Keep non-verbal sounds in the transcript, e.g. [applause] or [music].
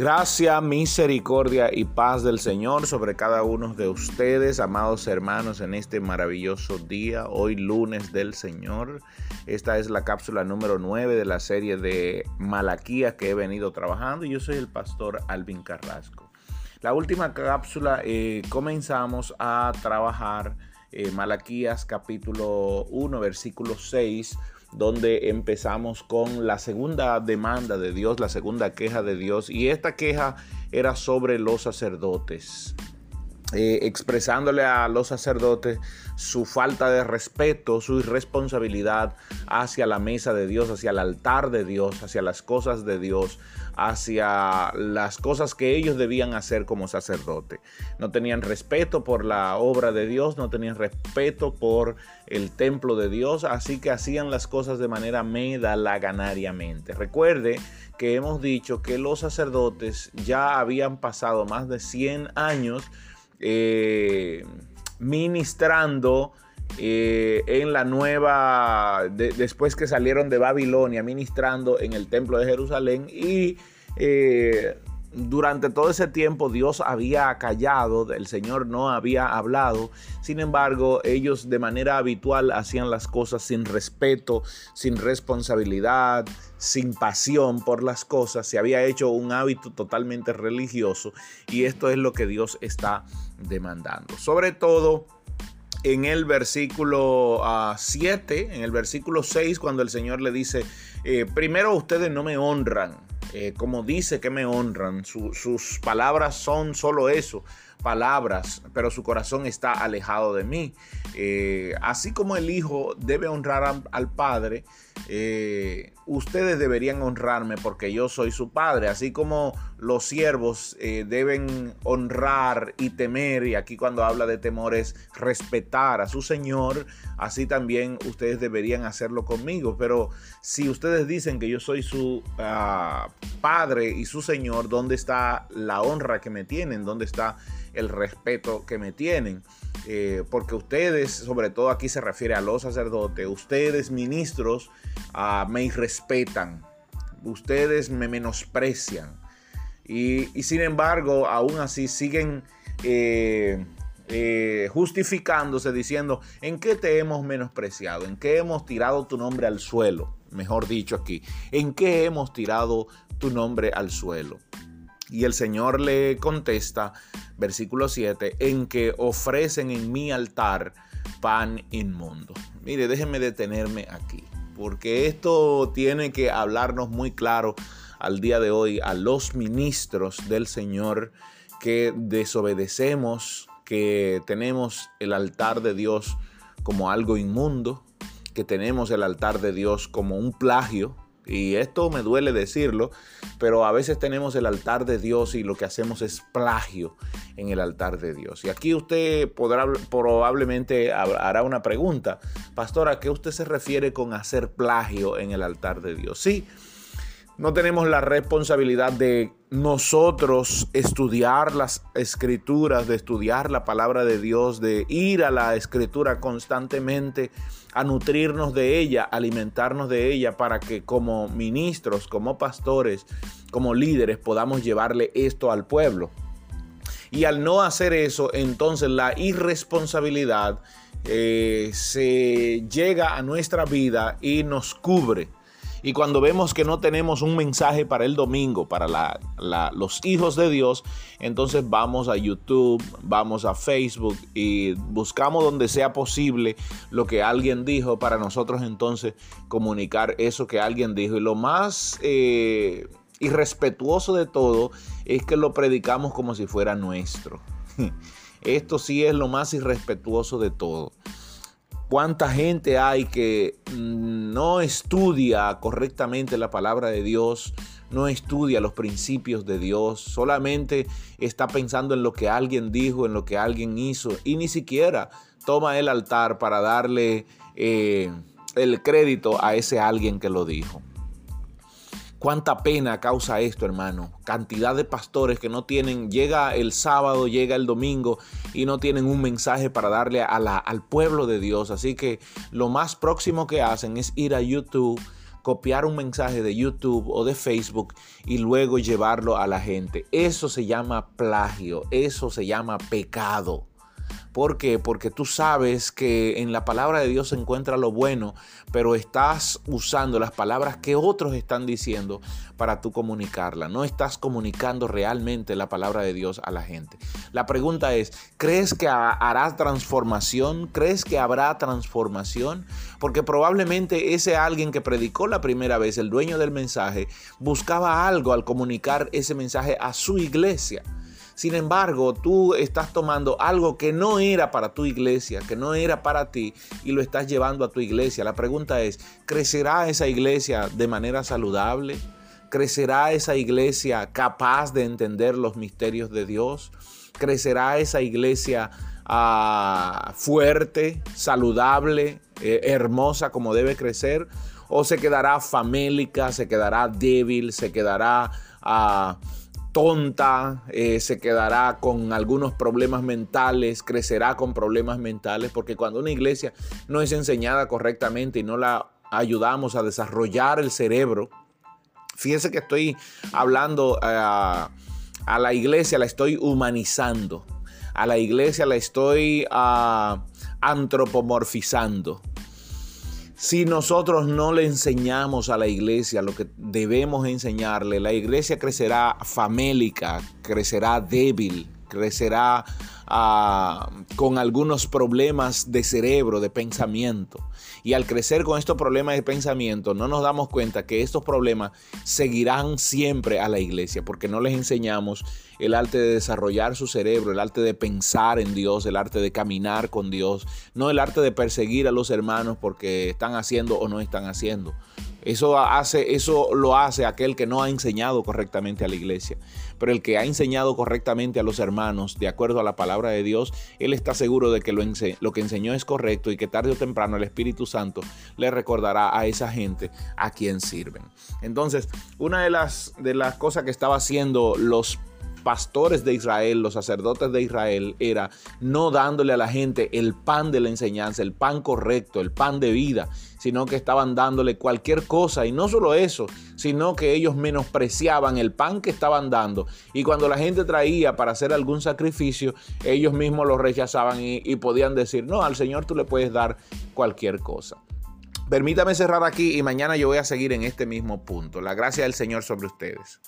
Gracia, misericordia y paz del Señor sobre cada uno de ustedes, amados hermanos, en este maravilloso día, hoy lunes del Señor. Esta es la cápsula número 9 de la serie de Malaquías que he venido trabajando yo soy el pastor Alvin Carrasco. La última cápsula eh, comenzamos a trabajar eh, Malaquías capítulo 1, versículo 6 donde empezamos con la segunda demanda de Dios, la segunda queja de Dios, y esta queja era sobre los sacerdotes. Eh, expresándole a los sacerdotes su falta de respeto, su irresponsabilidad hacia la mesa de Dios, hacia el altar de Dios, hacia las cosas de Dios, hacia las cosas que ellos debían hacer como sacerdote. No tenían respeto por la obra de Dios, no tenían respeto por el templo de Dios, así que hacían las cosas de manera medalaganariamente. Recuerde que hemos dicho que los sacerdotes ya habían pasado más de 100 años eh, ministrando eh, en la nueva, después que salieron de Babilonia, ministrando en el templo de Jerusalén y eh, durante todo ese tiempo Dios había callado, el Señor no había hablado, sin embargo ellos de manera habitual hacían las cosas sin respeto, sin responsabilidad, sin pasión por las cosas, se había hecho un hábito totalmente religioso y esto es lo que Dios está demandando. Sobre todo en el versículo 7, ah, en el versículo 6, cuando el Señor le dice, eh, primero ustedes no me honran, eh, como dice que me honran. sus palabras son solo eso, palabras, pero su corazón está alejado de mí. Eh, así como el Hijo debe honrar al Padre, eh, ustedes deberían honrarme porque yo soy su Padre. Así como los siervos deben honrar y temer, y aquí cuando habla de temor es respetar a su Señor, así también ustedes deberían hacerlo conmigo. Pero si ustedes dicen que yo soy su ah, Padre y su Señor, ¿dónde está la honra que me tienen? ¿Dónde está el respeto que me tienen? Eh, porque ustedes, sobre todo aquí se refiere a los sacerdotes, ustedes ministros ah, me irrespetan, ustedes me menosprecian. Y, sin embargo, aún así siguen eh, eh, justificándose diciendo, ¿en qué te hemos menospreciado? ¿En qué hemos tirado tu nombre al suelo? Mejor dicho aquí, ¿en qué hemos tirado tu nombre al suelo. Y el Señor le contesta, versículo 7, en que ofrecen en mi altar pan inmundo. Mire, déjenme detenerme aquí, porque esto tiene que hablarnos muy claro al día de hoy a los ministros del Señor que desobedecemos, que tenemos el altar de Dios como algo inmundo, que tenemos el altar de Dios como un plagio, y esto me duele decirlo, pero a veces tenemos el altar de Dios y lo que hacemos es plagio en el altar de Dios. Y aquí usted podrá, probablemente hará una pregunta, pastor, ¿a qué usted se refiere con hacer plagio en el altar de Dios? Sí, no tenemos la responsabilidad de nosotros estudiar las escrituras, de estudiar la palabra de Dios, de ir a la escritura constantemente, a nutrirnos de ella, alimentarnos de ella para que como ministros, como pastores, como líderes podamos llevarle esto al pueblo. Y al no hacer eso, entonces la irresponsabilidad eh, se llega a nuestra vida y nos cubre y cuando vemos que no tenemos un mensaje para el domingo, para los hijos de Dios, entonces vamos a YouTube, vamos a Facebook y buscamos donde sea posible lo que alguien dijo para nosotros entonces comunicar eso que alguien dijo. Y lo más eh, irrespetuoso de todo es que lo predicamos como si fuera nuestro. [laughs] Esto sí es lo más irrespetuoso de todo cuánta gente hay que no estudia correctamente la palabra de Dios, no estudia los principios de Dios, solamente está pensando en lo que alguien dijo, en lo que alguien hizo y ni siquiera toma el altar para darle eh, el crédito a ese alguien que lo dijo. Cuánta pena causa esto, hermano. Cantidad de pastores que no tienen, llega el sábado, llega el domingo y no tienen un mensaje para darle al pueblo de Dios. Así que lo más próximo que hacen es ir a YouTube, copiar un mensaje de YouTube o de Facebook y luego llevarlo a la gente. Eso se llama plagio, eso se llama pecado. ¿Por qué? Porque tú sabes que en la palabra de Dios se encuentra lo bueno, pero estás usando las palabras que otros están diciendo para tú comunicarla. No estás comunicando realmente la palabra de Dios a la gente. La pregunta es, ¿crees que hará transformación? ¿Crees que habrá transformación? Porque probablemente ese alguien que predicó la primera vez, el dueño del mensaje, buscaba algo al comunicar ese mensaje a su iglesia. Sin embargo, tú estás tomando algo que no era para tu iglesia, que no era para ti, y lo estás llevando a tu iglesia. La pregunta es, ¿crecerá esa iglesia de manera saludable? ¿Crecerá esa iglesia capaz de entender los misterios de Dios? ¿Crecerá esa iglesia ah, fuerte, saludable, eh, hermosa como debe crecer? ¿O se quedará famélica, se quedará débil, se quedará... Ah, tonta, eh, se quedará con algunos problemas mentales, crecerá con problemas mentales, porque cuando una iglesia no es enseñada correctamente y no la ayudamos a desarrollar el cerebro, fíjense que estoy hablando a, la iglesia, la estoy humanizando, a la iglesia la estoy ah, antropomorfizando. Si nosotros no le enseñamos a la iglesia lo que debemos enseñarle, la iglesia crecerá famélica, crecerá débil, crecerá con algunos problemas de cerebro, de pensamiento. Y al crecer con estos problemas de pensamiento, no nos damos cuenta que estos problemas seguirán siempre a la iglesia, porque no les enseñamos el arte de desarrollar su cerebro, el arte de pensar en Dios, el arte de caminar con Dios, no el arte de perseguir a los hermanos porque están haciendo o no están haciendo. Eso, hace, eso lo hace aquel que no ha enseñado correctamente a la iglesia. Pero el que ha enseñado correctamente a los hermanos, de acuerdo a la palabra de Dios, él está seguro de que lo, lo que enseñó es correcto y que tarde o temprano el Espíritu Santo le recordará a esa gente a quien sirven. Entonces, una de las, de las cosas que estaba haciendo los pastores de Israel, los sacerdotes de Israel, era no dándole a la gente el pan de la enseñanza, el pan correcto, el pan de vida, sino que estaban dándole cualquier cosa. Y no solo eso, sino que ellos menospreciaban el pan que estaban dando. Y cuando la gente traía para hacer algún sacrificio, ellos mismos lo rechazaban y, y podían decir, no, al Señor tú le puedes dar cualquier cosa. Permítame cerrar aquí y mañana yo voy a seguir en este mismo punto. La gracia del Señor sobre ustedes.